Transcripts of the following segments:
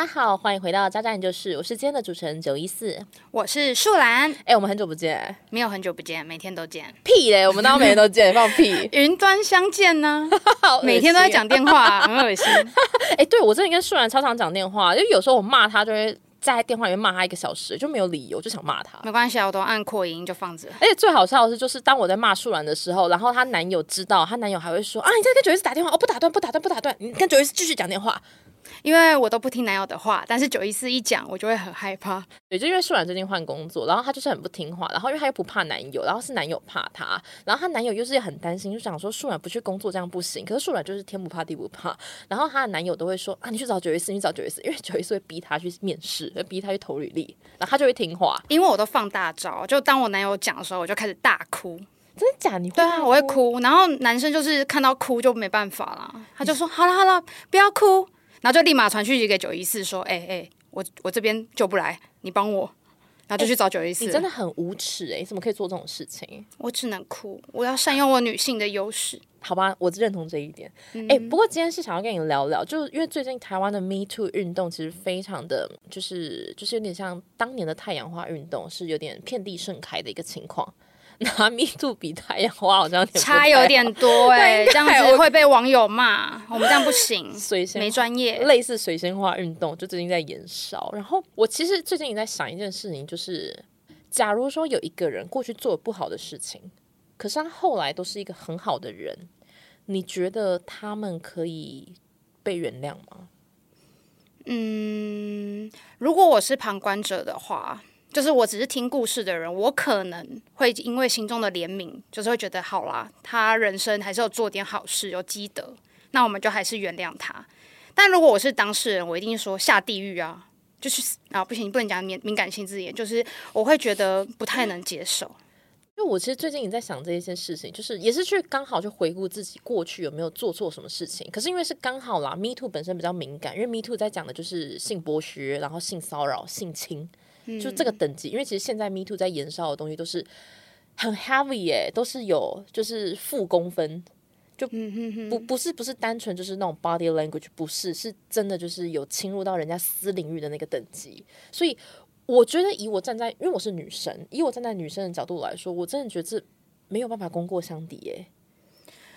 家好，欢迎回到渣渣研究室，我是今天的主持人九一四。我是树兰，哎、我们很久不见，没有很久不见，每天都见，屁嘞，我们当然每天都见，放屁。云端相见呢、每天都在讲电话，很恶心。哎、对我真的跟树兰超常讲电话，因为有时候我骂他就会在电话里面骂他一个小时，就没有理由，就想骂他。没关系啊，我都按扩音就放着。而且最好笑的是，就是当我在骂树兰的时候，然后她男友知道，她男友还会说啊，你在跟九一四打电话，哦，不打断，不打断，不打断，你跟九一四继续讲电话。因为我都不听男友的话，但是九一四一讲，我就会很害怕。对，就因为树兰最近换工作，然后她就是很不听话，然后因为她又不怕男友，然后是男友怕她，然后她男友又是很担心，就想说树兰不去工作这样不行，可是树兰就是天不怕地不怕，然后她的男友都会说啊，你去找九一四，你找九一四，因为 九一四会逼她去面试，会逼她去投履历，然后她就会听话。因为我都放大招，就当我男友讲的时候，我就开始大哭。真的假？你会对啊，我会。哭。然后男生就是看到哭就没办法啦，他就说好了好了，不要哭，然后就立马传讯息给九一四说，哎、哎、我我这边救不来，你帮我。然后就去找九一四，你真的很无耻哎、你怎么可以做这种事情？我只能哭，我要善用我女性的优势。好吧，我认同这一点。哎、不过今天是想要跟你聊聊，就是因为最近台湾的 Me Too 运动其实非常的，就是就是有点像当年的太阳花运动，是有点遍地盛开的一个情况。拿 Me Too 比太阳花好像有差有点多哎、对这样子会被网友骂，我们这样不行，水仙没专业。类似水仙花运动，就最近在延烧。然后我其实最近也在想一件事情，就是假如说有一个人过去做了不好的事情，可是他后来都是一个很好的人，你觉得他们可以被原谅吗？嗯，如果我是旁观者的话，就是我只是听故事的人，我可能会因为心中的怜悯，就是会觉得好啦，他人生还是有做点好事，有积德，那我们就还是原谅他。但如果我是当事人，我一定说下地狱啊，就是啊不行，不能讲敏敏感性字眼，就是我会觉得不太能接受。因为我其实最近也在想这一件事情，就是也是去刚好去回顾自己过去有没有做错什么事情。可是因为是刚好啦，Me Too 本身比较敏感，因为 Me Too 在讲的就是性剥削，然后性骚扰、性侵，就这个等级。因为其实现在 Me Too 在延烧的东西都是很 heavy 耶、都是有就是负公分，就不不是不是单纯就是那种 body language，不是是真的就是有侵入到人家私领域的那个等级，所以。我觉得以我站在，因为我是女生，以我站在女生的角度来说，我真的觉得这没有办法功过相抵耶。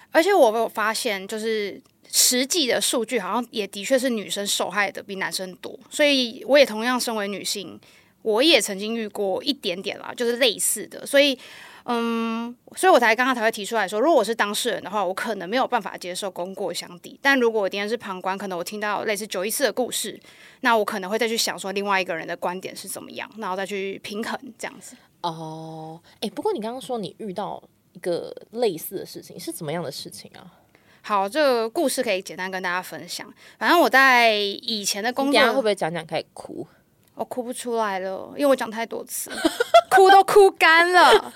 而且我有发现，就是实际的数据好像也的确是女生受害的比男生多，所以我也同样身为女性，我也曾经遇过一点点啦，就是类似的，所以。嗯，所以我才刚刚才会提出来说，如果我是当事人的话，我可能没有办法接受功过相抵。但如果我今天是旁观，可能我听到类似九一四的故事，那我可能会再去想说另外一个人的观点是怎么样，然后再去平衡这样子。哦，哎，不过你刚刚说你遇到一个类似的事情，是怎么样的事情啊？好，这个故事可以简单跟大家分享。反正我在以前的工作会不会讲讲开始哭？我哭不出来了，因为我讲太多次，哭都哭干了，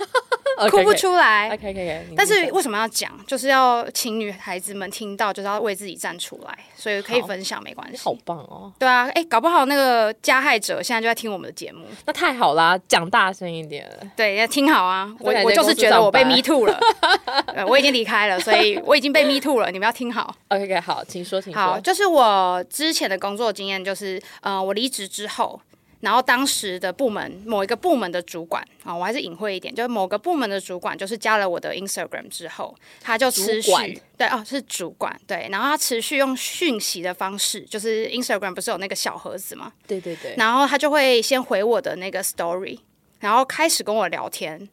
哭不出来。OK OK OK，但是为什么要讲？就是要请女孩子们听到，就是要为自己站出来，所以可以分享，没关系。好棒哦，对啊，哎，搞不好那个加害者现在就在听我们的节目，那太好啦，讲大声一点。对，要听好啊！我我就是觉得我被 me too 了，呃我已经离开了，所以我已经被 me too 了，你们要听好。OK OK，好，请说，请说好，就是我之前的工作经验，就是呃，我离职之后，然后当时的部门某一个部门的主管啊、我还是隐晦一点，就是某个部门的主管，就是加了我的 Instagram 之后，他就持续对哦，是主管对，然后他持续用讯息的方式，就是 Instagram 不是有那个小盒子吗？对对对，然后他就会先回我的那个 story，然后开始跟我聊天。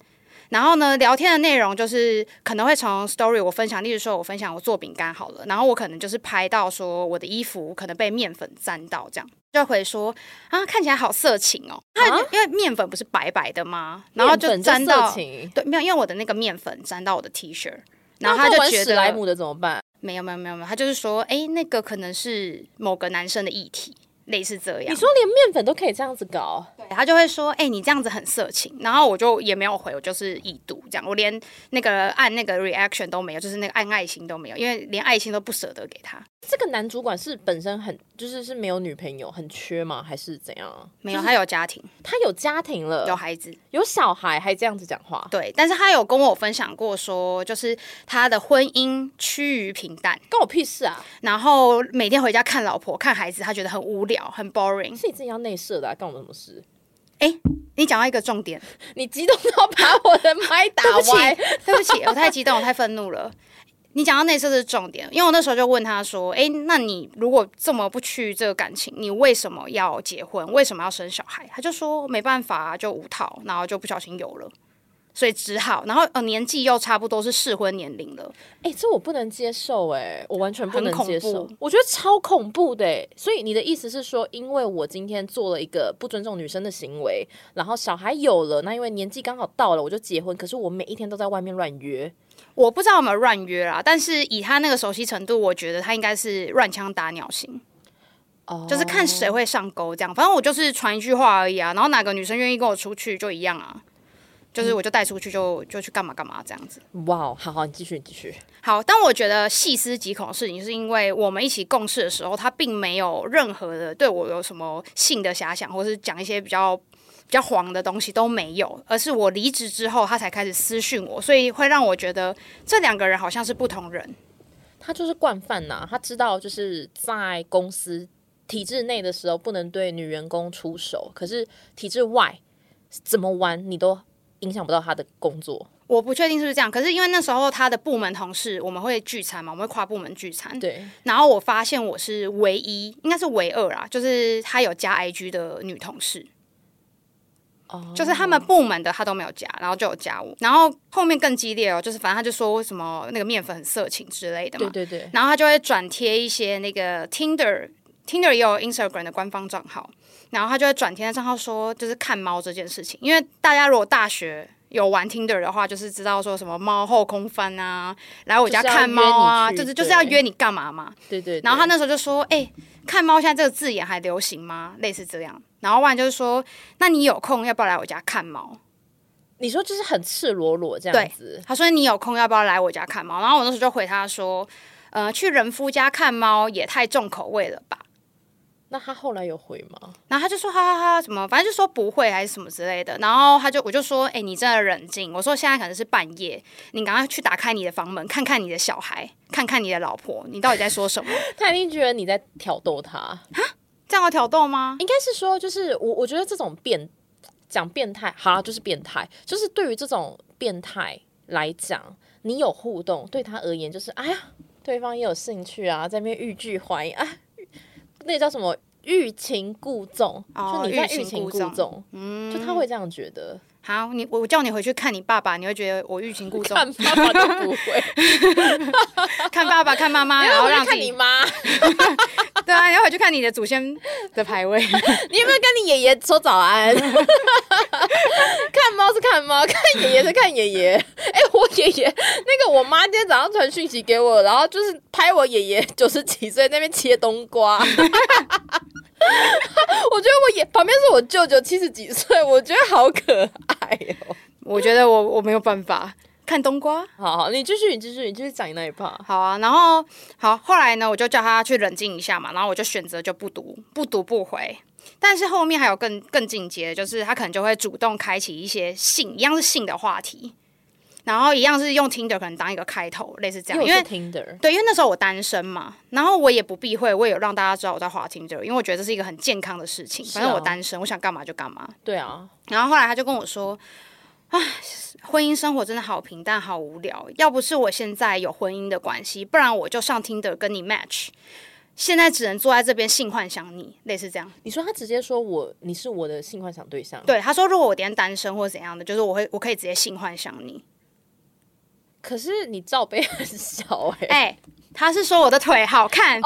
然后呢，聊天的内容就是可能会从 story 我分享，例如说我分享我做饼干好了，然后我可能就是拍到说我的衣服可能被面粉沾到，这样就会说啊看起来好色情哦，他啊因为面粉不是白白的吗？然后就沾到情对，没有，因为我的那个面粉沾到我的 T 恤，然后他就觉得史莱姆的怎么办？没有没有没有没有，他就是说哎那个可能是某个男生的议题，类似这样。你说连面粉都可以这样子搞？对他就会说：“哎、你这样子很色情。”然后我就也没有回，我就是已读这这样，我连那个按那个 reaction 都没有，就是那个按爱心都没有，因为连爱心都不舍得给他。这个男主管是本身很就是是没有女朋友，很缺吗？还是怎样啊？没有，他有家庭，他有家庭了，有孩子，有小孩，还这样子讲话。对，但是他有跟我分享过说，就是他的婚姻趋于平淡，关我屁事啊！然后每天回家看老婆、看孩子，他觉得很无聊、很 boring。是你自己要内射的、啊，关我们什么事？哎，你讲到一个重点，你激动到把我的麦打对不起歪。，对不起，我太激动，我太愤怒了。你讲到内射是重点，因为我那时候就问他说：“诶，那你如果这么不趋这个感情，你为什么要结婚？为什么要生小孩？”他就说：“没办法啊，就无套，然后就不小心有了，所以只好，然后呃年纪又差不多是适婚年龄了，哎、这我不能接受、哎，我完全不能接受，我觉得超恐怖的、哎。所以你的意思是说，因为我今天做了一个不尊重女生的行为，然后小孩有了，那因为年纪刚好到了，我就结婚。可是我每一天都在外面乱约，我不知道有没有乱约啦，但是以他那个熟悉程度，我觉得他应该是乱枪打鸟型。”哦就是看谁会上钩这样。反正我就是传一句话而已啊，然后哪个女生愿意跟我出去就一样啊，就是我就带出去就就去干嘛干嘛这样子。哇，哦好好，你继续，你继续。好，但我觉得细思极恐的事情，是因为我们一起共事的时候，他并没有任何的对我有什么性的遐想，或是讲一些比较比较黄的东西都没有，而是我离职之后，他才开始私讯我，所以会让我觉得这两个人好像是不同人。他就是惯犯呐、他知道就是在公司体制内的时候不能对女员工出手，可是体制外怎么玩你都影响不到他的工作。我不确定是不是这样，可是因为那时候他的部门同事我们会聚餐嘛，我们会跨部门聚餐，对，然后我发现我是唯一，应该是唯二啦，就是他有加 IG 的女同事，哦就是他们部门的他都没有加，然后就有加我，然后后面更激烈哦，就是反正他就说什么那个面粉很色情之类的嘛，对对对，然后他就会转贴一些那个 Tinder。Tinder 也有 Instagram 的官方账号，然后他就会转贴在账号说，就是看猫这件事情。因为大家如果大学有玩 Tinder 的话，就是知道说什么猫后空翻啊，来我家看猫啊，就是就是要对约你干嘛嘛。对对然后他那时候就说：“哎、看猫现在这个字眼还流行吗？类似这样。”然后不然就是说：“那你有空要不要来我家看猫你说就是很赤裸裸这样子？”，他说：“你有空要不要来我家看猫？”然后我那时候就回他说：“呃，去人夫家看猫也太重口味了吧。”那他后来有回吗？然后他就说：“哈哈哈，什么？反正就说不会还是什么之类的。”然后他就我就说：“哎、你真的冷静。”我说：“现在可能是半夜，你赶快去打开你的房门，看看你的小孩，看看你的老婆，你到底在说什么？他一定觉得你在挑逗他啊，这样有挑逗吗？应该是说，就是我我觉得这种变讲变态，好啦，就是变态，就是对于这种变态来讲，你有互动，对他而言就是，哎呀，对方也有兴趣啊，在那边欲拒还迎，啊，那叫什么欲擒故纵，哦就你在欲擒故纵，嗯，就他会这样觉得，好，你我叫你回去看你爸爸，你会觉得我欲擒故纵。看爸爸都不会，看爸爸看妈妈，然然后后让看你妈，对啊，你要回去看你的祖先的牌位。你有没有跟你爷爷说早安？看猫是看猫，看爷爷是看爷爷。哎、我爷爷那个，我妈今天早上传讯息给我，然后就是拍我爷爷九十几岁那边切冬瓜。我觉得我爷旁边是我舅舅七十几岁，我觉得好可爱哦。我觉得我我没有办法看冬瓜。好好，你继续，你继续，你继续讲你那一趴。好啊，然后好，后来呢，我就叫他去冷静一下嘛，然后我就选择就不读，不读不回。但是后面还有更更进阶的，就是他可能就会主动开启一些性，一样是性的话题，然后一样是用 Tinder 可能当一个开头，类似这样，因为 Tinder，对，因为那时候我单身嘛，然后我也不避讳，我也有让大家知道我在滑 Tinder，因为我觉得这是一个很健康的事情。反正我单身，我想干嘛就干嘛。对啊，然后后来他就跟我说：“唉，婚姻生活真的好平淡，好无聊。要不是我现在有婚姻的关系，不然我就上 Tinder 跟你 match。现在只能坐在这边性幻想你，类似这样。你说他直接说我你是我的性幻想对象，对，他说如果我今天单身或者怎样的，就是我会我可以直接性幻想你。可是你罩杯很小哎、哎、他是说我的腿好看。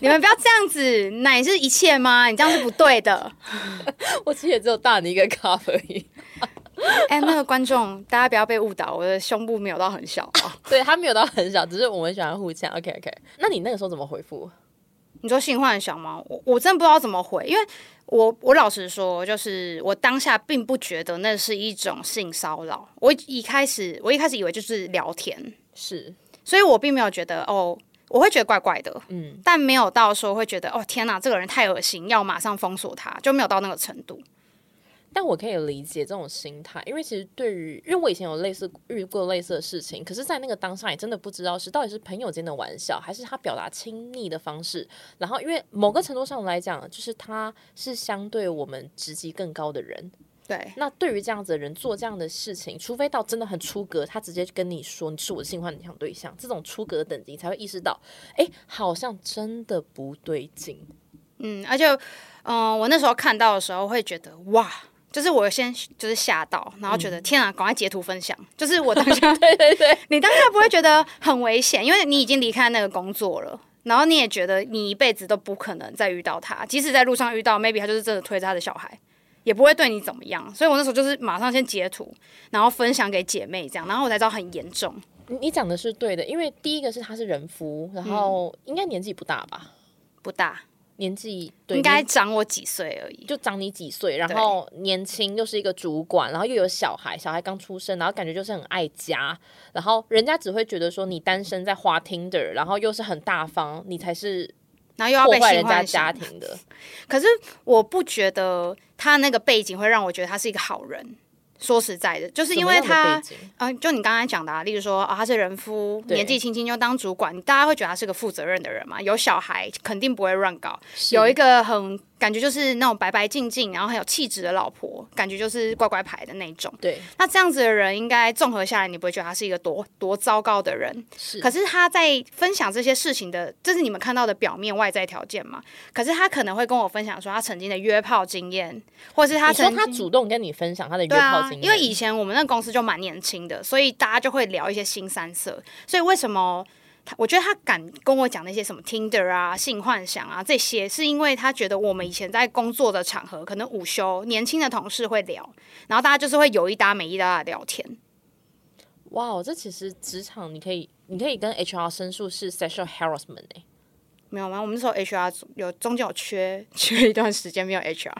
你们不要这样子，奶是一切吗？你这样是不对的。我其实也只有大你一个 cup 哎、那个观众，大家不要被误导，我的胸部没有到很小啊。对他没有到很小，只是我们喜欢互呛。OK OK，那你那个时候怎么回复？你说性幻想吗？我我真不知道怎么回，因为我我老实说，就是我当下并不觉得那是一种性骚扰。我一开始我一开始以为就是聊天，是，所以我并没有觉得哦，我会觉得怪怪的，嗯，但没有到说会觉得哦天哪，这个人太恶心，要马上封锁他，就没有到那个程度。但我可以理解这种心态，因为其实对于，因为我以前有类似遇过类似的事情，可是，在那个当下，也真的不知道是到底是朋友间的玩笑，还是他表达亲昵的方式。然后，因为某个程度上来讲，就是他是相对我们职级更高的人，对，那对于这样子的人做这样的事情，除非到真的很出格，他直接跟你说你是我的性幻想对象，这种出格等级才会意识到，哎，好像真的不对劲。嗯，而且，嗯、我那时候看到的时候会觉得哇。就是我先就是吓到，然后觉得、天啊，赶快截图分享。就是我当下，对对对，你当下不会觉得很危险，因为你已经离开那个工作了，然后你也觉得你一辈子都不可能再遇到他，即使在路上遇到，maybe 他就是真的推着他的小孩，也不会对你怎么样。所以我那时候就是马上先截图，然后分享给姐妹这样，然后我才知道很严重。你你讲的是对的，因为第一个是他是人夫，然后应该年纪不大吧？不大，年纪应该长我几岁而已。就长你几岁，然后年轻又是一个主管，然后又有小孩，小孩刚出生，然后感觉就是很爱家，然后人家只会觉得说你单身在花 Tinder，然后又是很大方，你才是然后又要破坏人家家庭的。可是我不觉得他那个背景会让我觉得他是一个好人。说实在的，就是因为他啊、就你刚才讲的、啊，例如说啊、他是人夫，年纪轻轻就当主管，大家会觉得他是个负责任的人嘛，有小孩肯定不会乱搞，有一个很感觉就是那种白白净净，然后很有气质的老婆，感觉就是乖乖牌的那种。对那这样子的人，应该综合下来，你不会觉得他是一个多多糟糕的人。是，可是他在分享这些事情的，这是你们看到的表面外在条件嘛？可是他可能会跟我分享说他曾经的约炮经验，或是他曾经他主动跟你分享他的约炮经，验，因为以前我们那个公司就蛮年轻的，所以大家就会聊一些新三色。所以为什么他？我觉得他敢跟我讲那些什么 Tinder 啊、性幻想啊这些，是因为他觉得我们以前在工作的场合，可能午休年轻的同事会聊，然后大家就是会有一搭没一搭的聊天。哇哦，这其实职场你可以你可以跟 HR 申诉是 sexual harassment 哎、没有吗？我们那时候 HR 有中间有缺缺一段时间没有 HR，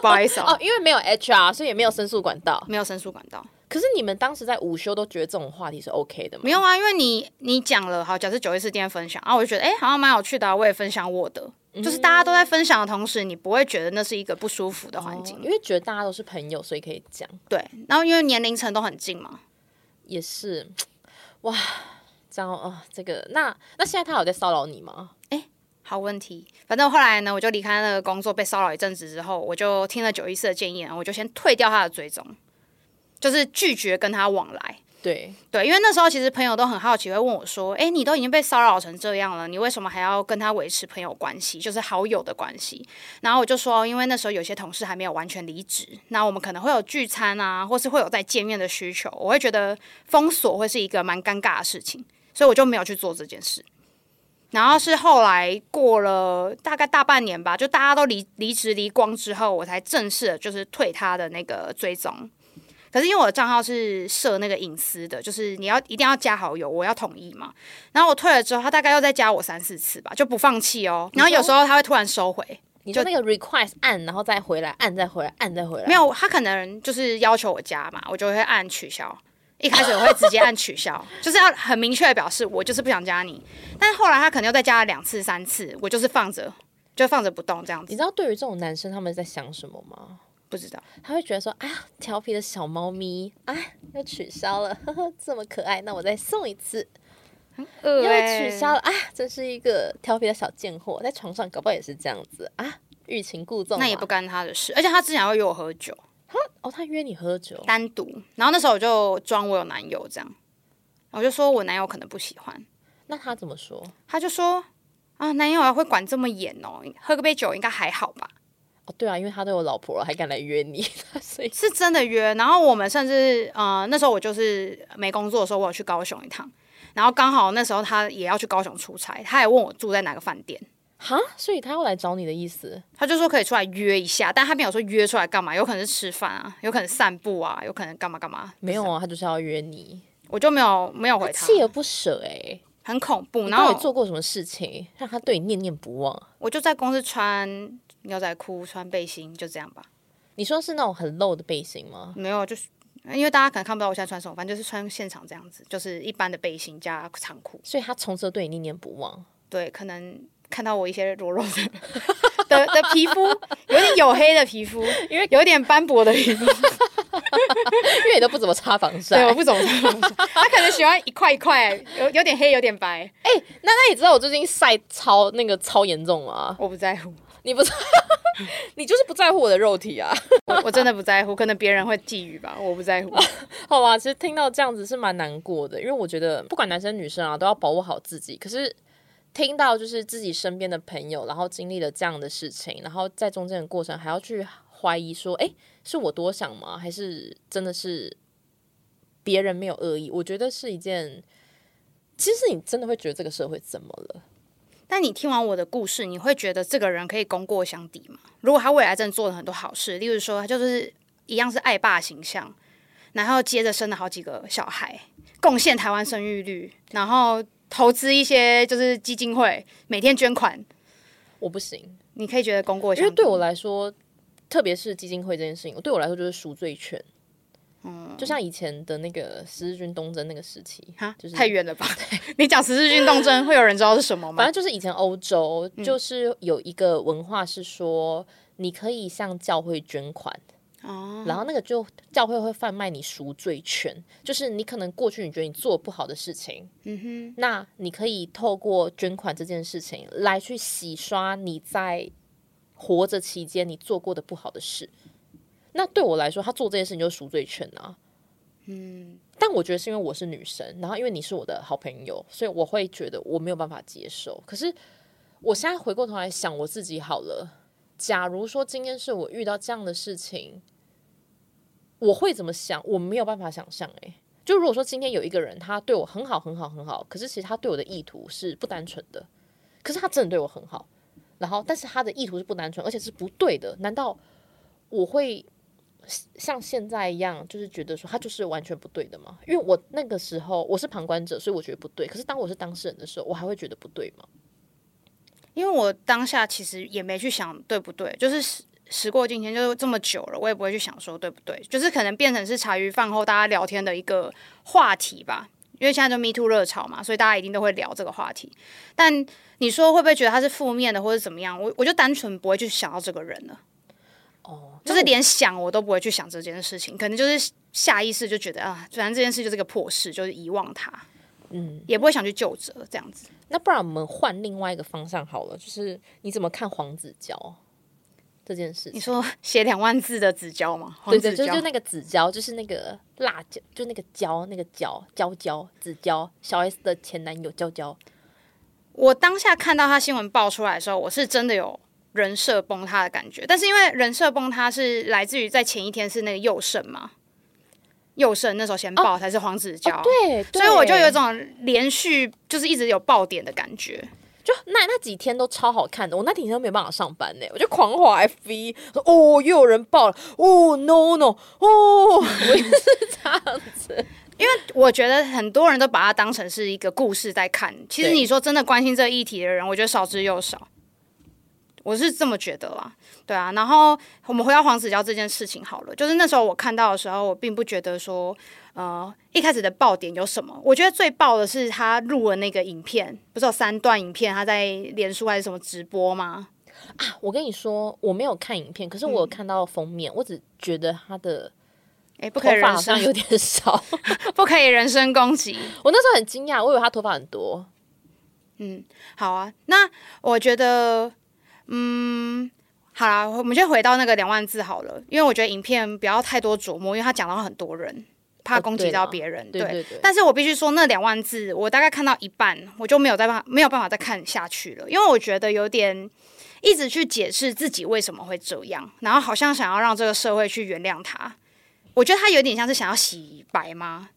不好意思哦，哦，因为没有 HR，所以也没有申诉管道。没有申诉管道。可是你们当时在午休都觉得这种话题是 OK 的吗？没有啊，因为你你讲了，好，假设九一四今天分享，啊，我就觉得哎、诶好像蛮有趣的、啊，我也分享我的，就是大家都在分享的同时，你不会觉得那是一个不舒服的环境，哦因为觉得大家都是朋友，所以可以讲。对。然后因为年龄层都很近嘛，也是，哇，这样啊、这个那那现在他有在骚扰你吗？哎好问题。反正后来呢，我就离开那个工作，被骚扰一阵子之后，我就听了九一四的建议，然后我就先退掉他的追踪，就是拒绝跟他往来。对，对，因为那时候其实朋友都很好奇，会问我说：“哎，你都已经被骚扰成这样了，你为什么还要跟他维持朋友关系，就是好友的关系？”然后我就说，因为那时候有些同事还没有完全离职，那我们可能会有聚餐啊，或是会有再见面的需求，我会觉得封锁会是一个蛮尴尬的事情，所以我就没有去做这件事。然后是后来过了大概大半年吧，就大家都离离职离光之后，我才正式的就是退他的那个追踪。可是因为我的账号是设那个隐私的，就是你要一定要加好友，我要同意嘛。然后我退了之后，他大概又再加我三四次吧，就不放弃哦。然后有时候他会突然收回，你就那个 request 按，然后再回来，按再回来，按再回来。没有，他可能就是要求我加嘛，我就会按取消。一开始我会直接按取消，就是要很明确的表示我就是不想加你。但是后来他可能又再加了两次、三次，我就是放着，就放着不动这样子。你知道对于这种男生他们在想什么吗？不知道，他会觉得说，啊，调皮的小猫咪，啊，要取消了，呵呵，这么可爱，那我再送一次，又又取消了，啊，真是一个调皮的小贱货，在床上搞不好也是这样子啊，欲擒故纵嘛。那也不干他的事。而且他之前还会约我喝酒，他哦，他约你喝酒，单独。然后那时候我就装我有男友这样，我就说我男友可能不喜欢，那他怎么说？他就说啊，男友还会管这么严哦，喝个杯酒应该还好吧。哦，对啊，因为他都有老婆了，还敢来约你，所以是真的约，然后我们甚至呃那时候我就是没工作的时候，我有去高雄一趟，然后刚好那时候他也要去高雄出差，他也问我住在哪个饭店，哈，所以他要来找你的意思，他就说可以出来约一下，但他没有说约出来干嘛，有可能是吃饭啊，有可能散步啊，有可能干嘛干嘛，没有啊，他就是要约你，我就没有没有回他，锲而不舍哎、很恐怖。然后到底做过什么事情让他对你念念不忘？我就在公司穿牛仔裤、穿背心，就这样吧。你说是那种很露的背心吗？没有，就是因为大家可能看不到我现在穿什么，反正就是穿现场这样子，就是一般的背心加长裤。所以他从此对你念念不忘。对，可能看到我一些裸露的 的的皮肤，有点黝黑的皮肤，因为有点斑驳的皮肤。因为你都不怎么擦防晒对，我。不怎么擦防晒。他可能喜欢一块一块，有有点黑，有点白。哎那那你知道我最近晒超那个超严重吗？我不在乎，你不是，你就是不在乎我的肉体啊？我我真的不在乎，可能别人会觊觎吧，我不在乎。好吧，其实听到这样子是蛮难过的，因为我觉得不管男生女生啊，都要保护好自己。可是听到就是自己身边的朋友，然后经历了这样的事情，然后在中间的过程还要去怀疑说，诶，是我多想吗？还是真的是别人没有恶意？我觉得是一件，其实你真的会觉得这个社会怎么了？但你听完我的故事，你会觉得这个人可以功过相抵吗？如果他未来真的做了很多好事，例如说他就是一样是爱爸形象，然后接着生了好几个小孩，贡献台湾生育率，然后投资一些就是基金会，每天捐款，我不行，你可以觉得功过相抵。因为对我来说，特别是基金会这件事情，对我来说就是赎罪券。嗯，就像以前的那个十字军东征那个时期，哈，就是太远了吧？你讲十字军东征，会有人知道是什么吗？反正就是以前欧洲就是有一个文化是说，你可以向教会捐款，哦，然后那个就教会会贩卖你赎罪权，就是你可能过去你觉得你做不好的事情，嗯哼，那你可以透过捐款这件事情来去洗刷你在活着期间你做过的不好的事。那对我来说，他做这件事情就是赎罪券啊。嗯，但我觉得是因为我是女生，然后因为你是我的好朋友，所以我会觉得我没有办法接受。可是我现在回过头来想我自己好了，假如说今天是我遇到这样的事情，我会怎么想？我没有办法想象。诶，就如果说今天有一个人他对我很好很好很好，可是其实他对我的意图是不单纯的，可是他真的对我很好，然后但是他的意图是不单纯，而且是不对的，难道我会？像现在一样，就是觉得说他就是完全不对的嘛。因为我那个时候我是旁观者，所以我觉得不对。可是当我是当事人的时候，我还会觉得不对吗？因为我当下其实也没去想对不对，就是时过境迁，就是这么久了，我也不会去想说对不对，就是可能变成是茶余饭后大家聊天的一个话题吧。因为现在就 Me Too 热潮嘛，所以大家一定都会聊这个话题。但你说会不会觉得他是负面的，或者怎么样？我我就单纯不会去想到这个人了。哦，就是连想我都不会去想这件事情，可能就是下意识就觉得啊，反正这件事就是个破事，就是遗忘它，嗯，也不会想去救责这样子。那不然我们换另外一个方向好了，就是你怎么看黄子佼这件事情？你说写两万字的纸胶吗？对对，就就那个子佼，就是那个辣椒，就那个椒，那个椒椒椒子佼，小 S 的前男友娇娇。我当下看到他新闻爆出来的时候，我是真的有人设崩塌的感觉。但是因为人设崩塌是来自于在前一天是那个佑胜嘛，佑胜那时候先爆才是黄子佼，哦对，所以我就有一种连续就是一直有爆点的感觉。就那那几天都超好看的，我那几天都没有办法上班呢，我就狂滑 FV，说哦又有人爆了，哦 no no，哦，我也是这样子。因为我觉得很多人都把它当成是一个故事在看。其实你说真的关心这个议题的人，我觉得少之又少。我是这么觉得啦，对啊。然后我们回到黄子佼这件事情好了，就是那时候我看到的时候，我并不觉得说，呃，一开始的爆点有什么。我觉得最爆的是他录了那个影片，不是有三段影片，他在连书还是什么直播吗？啊我跟你说，我没有看影片，可是我有看到封面，我只觉得他的哎，不头可以人好像有点少。不可以人身攻击。我那时候很惊讶，我以为他头发很多。嗯好啊，那我觉得，嗯，好啦，我们就回到那个两万字好了，因为我觉得影片不要太多琢磨，因为他讲到很多人，怕攻击到别人。对对对，但是我必须说，那两万字我大概看到一半，我就没有再办法没有办法再看下去了，因为我觉得有点一直去解释自己为什么会这样，然后好像想要让这个社会去原谅他。我觉得他有点像是想要洗白吗？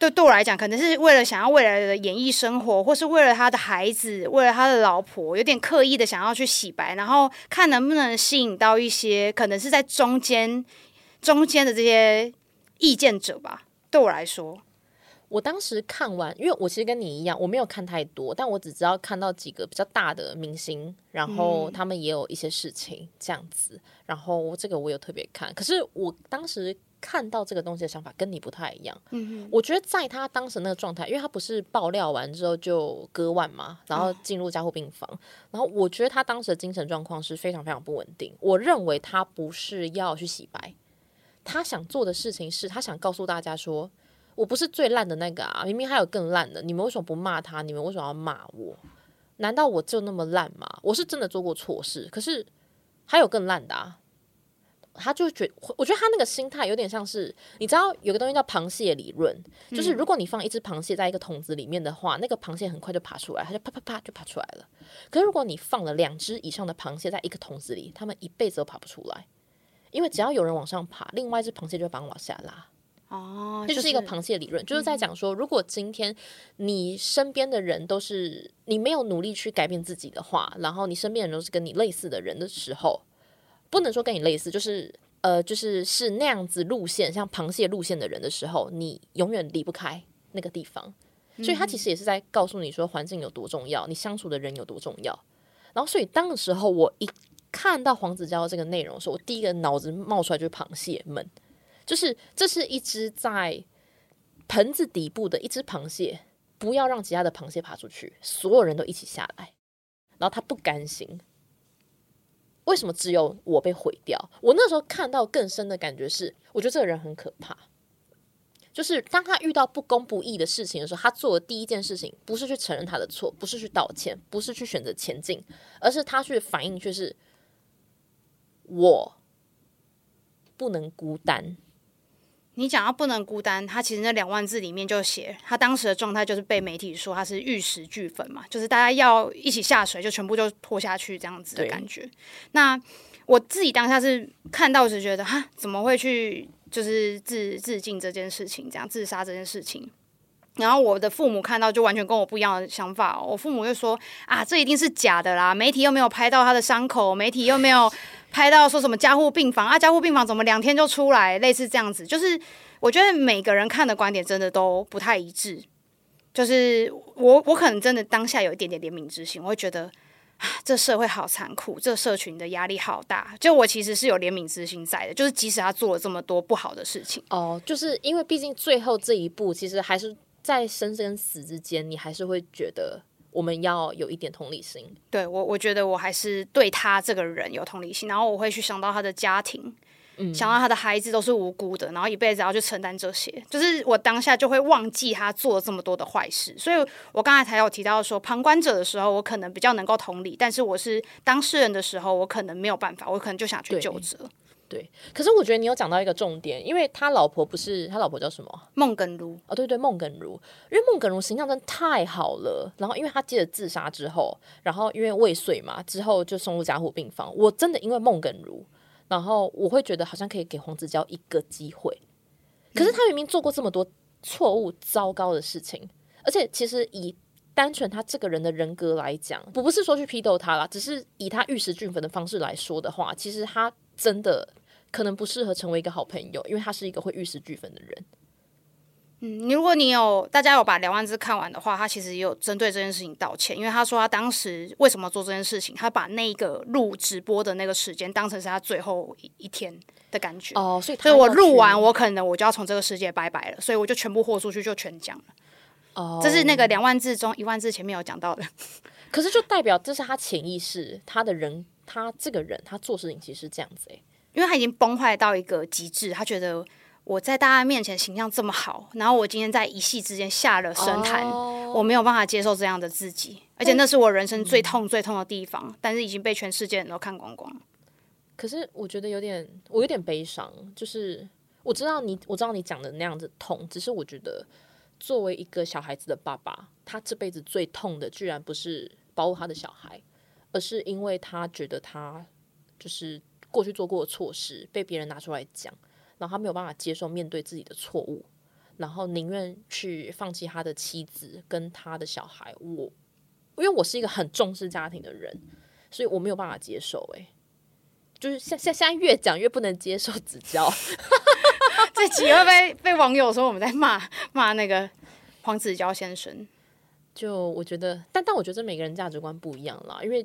对，对我来讲，可能是为了想要未来的演艺生活，或是为了他的孩子，为了他的老婆，有点刻意的想要去洗白，然后看能不能吸引到一些可能是在中间中间的这些意见者吧。对我来说，我当时看完，因为我其实跟你一样，我没有看太多，但我只知道看到几个比较大的明星，然后他们也有一些事情这样子，然后这个我有特别看。可是我当时看到这个东西的想法跟你不太一样。嗯我觉得在他当时那个状态，因为他不是爆料完之后就割腕嘛，然后进入加护病房，然后我觉得他当时的精神状况是非常非常不稳定。我认为他不是要去洗白，他想做的事情是他想告诉大家说。我不是最烂的那个啊，明明还有更烂的，你们为什么不骂他？你们为什么要骂我？难道我就那么烂吗？我是真的做过错事，可是还有更烂的啊！他就觉，我觉得他那个心态有点像是，你知道有个东西叫螃蟹理论，就是如果你放一只螃蟹在一个桶子里面的话，那个螃蟹很快就爬出来，它就啪啪啪就爬出来了。可是如果你放了两只以上的螃蟹在一个桶子里，它们一辈子都爬不出来，因为只要有人往上爬，另外一只螃蟹就会把往下拉。哦，这就是一个螃蟹理论，就是在讲说，如果今天你身边的人都是你没有努力去改变自己的话，然后你身边人都是跟你类似的人的时候，不能说跟你类似，就是呃，就是是那样子路线，像螃蟹路线的人的时候，你永远离不开那个地方。所以他其实也是在告诉你说，环境有多重要，你相处的人有多重要。然后，所以当时候我一看到黄子佼这个内容的时候，我第一个脑子冒出来就是螃蟹们。就是这是一只在盆子底部的一只螃蟹，不要让其他的螃蟹爬出去，所有人都一起下来。然后他不甘心，为什么只有我被毁掉？我那时候看到更深的感觉是，我觉得这个人很可怕。就是当他遇到不公不义的事情的时候，他做的第一件事情不是去承认他的错，不是去道歉，不是去选择前进，而是他去反应，却是我不能孤单。你讲到不能孤单，他其实那两万字里面就写，他当时的状态就是被媒体说他是玉石俱焚嘛，就是大家要一起下水，就全部就拖下去这样子的感觉。那我自己当下是看到时觉得，哈，怎么会去就是自自尽这件事情，这样自杀这件事情。然后我的父母看到就完全跟我不一样的想法，我父母就说啊，这一定是假的啦，媒体又没有拍到他的伤口，媒体又没有。拍到说什么加护病房啊？加护病房怎么两天就出来？类似这样子，就是我觉得每个人看的观点真的都不太一致。就是我，我可能真的当下有一点点怜悯之心，我会觉得啊，这社会好残酷，这社群的压力好大。就我其实是有怜悯之心在的，就是即使他做了这么多不好的事情，哦，就是因为毕竟最后这一步，其实还是在生跟死之间，你还是会觉得。我们要有一点同理心，对我，我觉得我还是对他这个人有同理心，然后我会去想到他的家庭，嗯，想到他的孩子都是无辜的，然后一辈子要去承担这些，就是我当下就会忘记他做了这么多的坏事，所以我刚才才有提到说，旁观者的时候，我可能比较能够同理，但是我是当事人的时候，我可能没有办法，我可能就想去救责。对，可是我觉得你有讲到一个重点，因为他老婆不是他老婆叫什么？孟耿如哦，对对，孟耿如，因为孟耿如形象真的太好了。然后，因为他接着自杀之后，然后因为未遂嘛，之后就送入加护病房。我真的因为孟耿如，然后我会觉得好像可以给黄子佼一个机会。可是他明明做过这么多错误、糟糕的事情，而且其实以单纯他这个人的人格来讲，我不是说去批斗他啦，只是以他玉石俱焚的方式来说的话，其实他真的。可能不适合成为一个好朋友，因为他是一个会玉石俱焚的人。嗯，你如果你有大家有把两万字看完的话，他其实也有针对这件事情道歉，因为他说他当时为什么做这件事情，他把那个录直播的那个时间当成是他最后一一天的感觉。哦，所以所以我录完，我可能我就要从这个世界拜拜了，所以我就全部豁出去，就全讲了。哦，这是那个两万字中一万字前面有讲到的。可是就代表这是他潜意识，他的人，他这个人，他做事情其实是这样子诶。因为他已经崩坏到一个极致，他觉得我在大家面前形象这么好，然后我今天在一夕之间下了神坛，我没有办法接受这样的自己，而且那是我人生最痛最痛的地方，但是已经被全世界人都看光光。可是我觉得有点，我有点悲伤，就是我知道你，我知道你讲的那样子痛，只是我觉得作为一个小孩子的爸爸，他这辈子最痛的，居然不是保护他的小孩，而是因为他觉得他就是。过去做过的错事被别人拿出来讲，然后他没有办法接受面对自己的错误，然后宁愿去放弃他的妻子跟他的小孩。我因为我是一个很重视家庭的人，所以我没有办法接受。哎，就是现现现在越讲越不能接受指教，这几会被被网友说我们在骂骂那个黄子佼先生。就我觉得，但但我觉得每个人价值观不一样啦，因为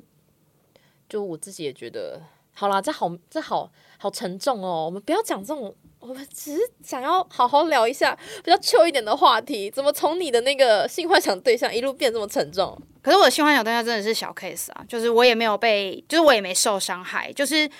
就我自己也觉得，好啦，这好这好好沉重哦。我们不要讲这种，我们只是想要好好聊一下比较 Q 一点的话题。怎么从你的那个性幻想对象一路变这么沉重？可是我的性幻想对象真的是小 case 啊，就是我也没有被，就是我也没受伤害，就是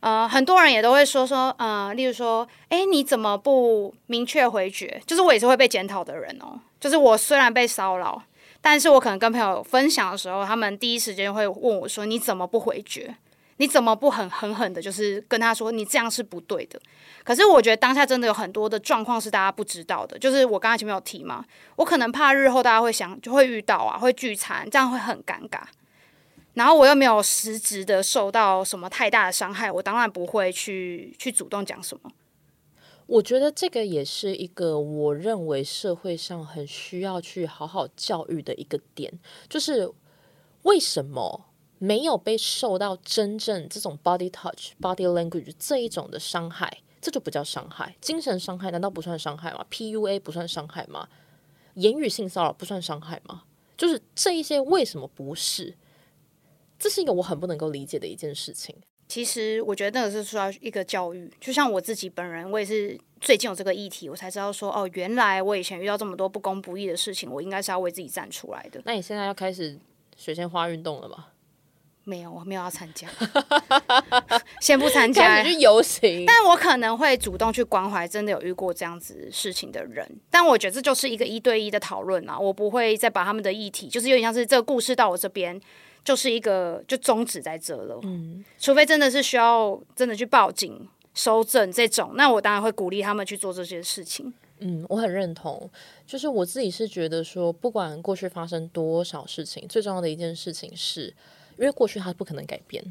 呃，很多人也都会说说，呃，例如说，哎，你怎么不明确回绝？就是我也是会被检讨的人哦。就是我虽然被骚扰。但是我可能跟朋友分享的时候，他们第一时间会问我说：“你怎么不回绝？你怎么不很狠狠的，就是跟他说你这样是不对的？”可是我觉得当下真的有很多的状况是大家不知道的，就是我刚才前面有提嘛，我可能怕日后大家会想就会遇到啊，会聚餐，这样会很尴尬。然后我又没有实质的受到什么太大的伤害，我当然不会去去主动讲什么。我觉得这个也是一个我认为社会上很需要去好好教育的一个点，就是为什么没有被受到真正这种 body touch、body language 这一种的伤害，这就不叫伤害。精神伤害难道不算伤害吗？PUA 不算伤害吗？言语性骚扰不算伤害吗？就是这一些为什么不是？这是一个我很不能够理解的一件事情。其实我觉得那个是需要一个教育，就像我自己本人，我也是最近有这个议题，我才知道说，哦，原来我以前遇到这么多不公不义的事情，我应该是要为自己站出来的。那你现在要开始水仙花运动了吗？没有，我没有要参加，先不参加，去游行。但我可能会主动去关怀真的有遇过这样子事情的人。但我觉得这就是一个一对一的讨论啊，我不会再把他们的议题，就是有点像是这个故事到我这边。就是一个就终止在这了，嗯，除非真的是需要真的去报警收证这种，那我当然会鼓励他们去做这些事情。嗯，我很认同，就是我自己是觉得说，不管过去发生多少事情，最重要的一件事情是，因为过去它不可能改变。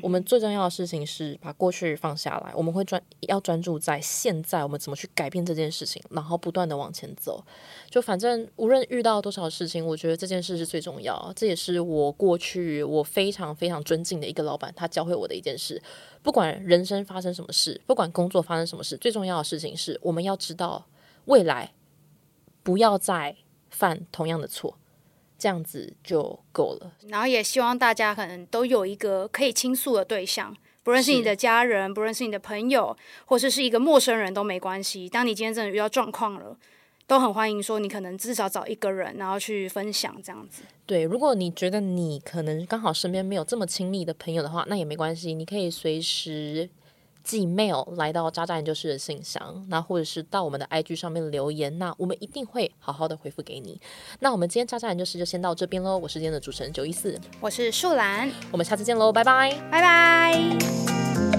我们最重要的事情是把过去放下来，我们会专要专注在现在，我们怎么去改变这件事情，然后不断的往前走。就反正无论遇到多少事情，我觉得这件事是最重要。这也是我过去我非常非常尊敬的一个老板，他教会我的一件事。不管人生发生什么事，不管工作发生什么事，最重要的事情是我们要知道未来不要再犯同样的错。这样子就够了，然后也希望大家可能都有一个可以倾诉的对象，不论是你的家人，不论是你的朋友，或者是一个陌生人都没关系。当你今天真的遇到状况了，都很欢迎说你可能至少找一个人，然后去分享这样子。对，如果你觉得你可能刚好身边没有这么亲密的朋友的话，那也没关系，你可以随时。寄 mail 来到渣渣研究室的信箱，那或者是到我们的 IG 上面留言，那我们一定会好好的回复给你。那我们今天渣渣研究室就先到这边喽，我是今天的主持人九一四，我是树兰，我们下次见喽，拜拜，拜拜。